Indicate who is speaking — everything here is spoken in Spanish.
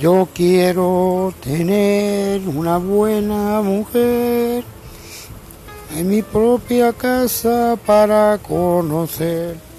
Speaker 1: Yo quiero tener una buena mujer en mi propia casa para conocer.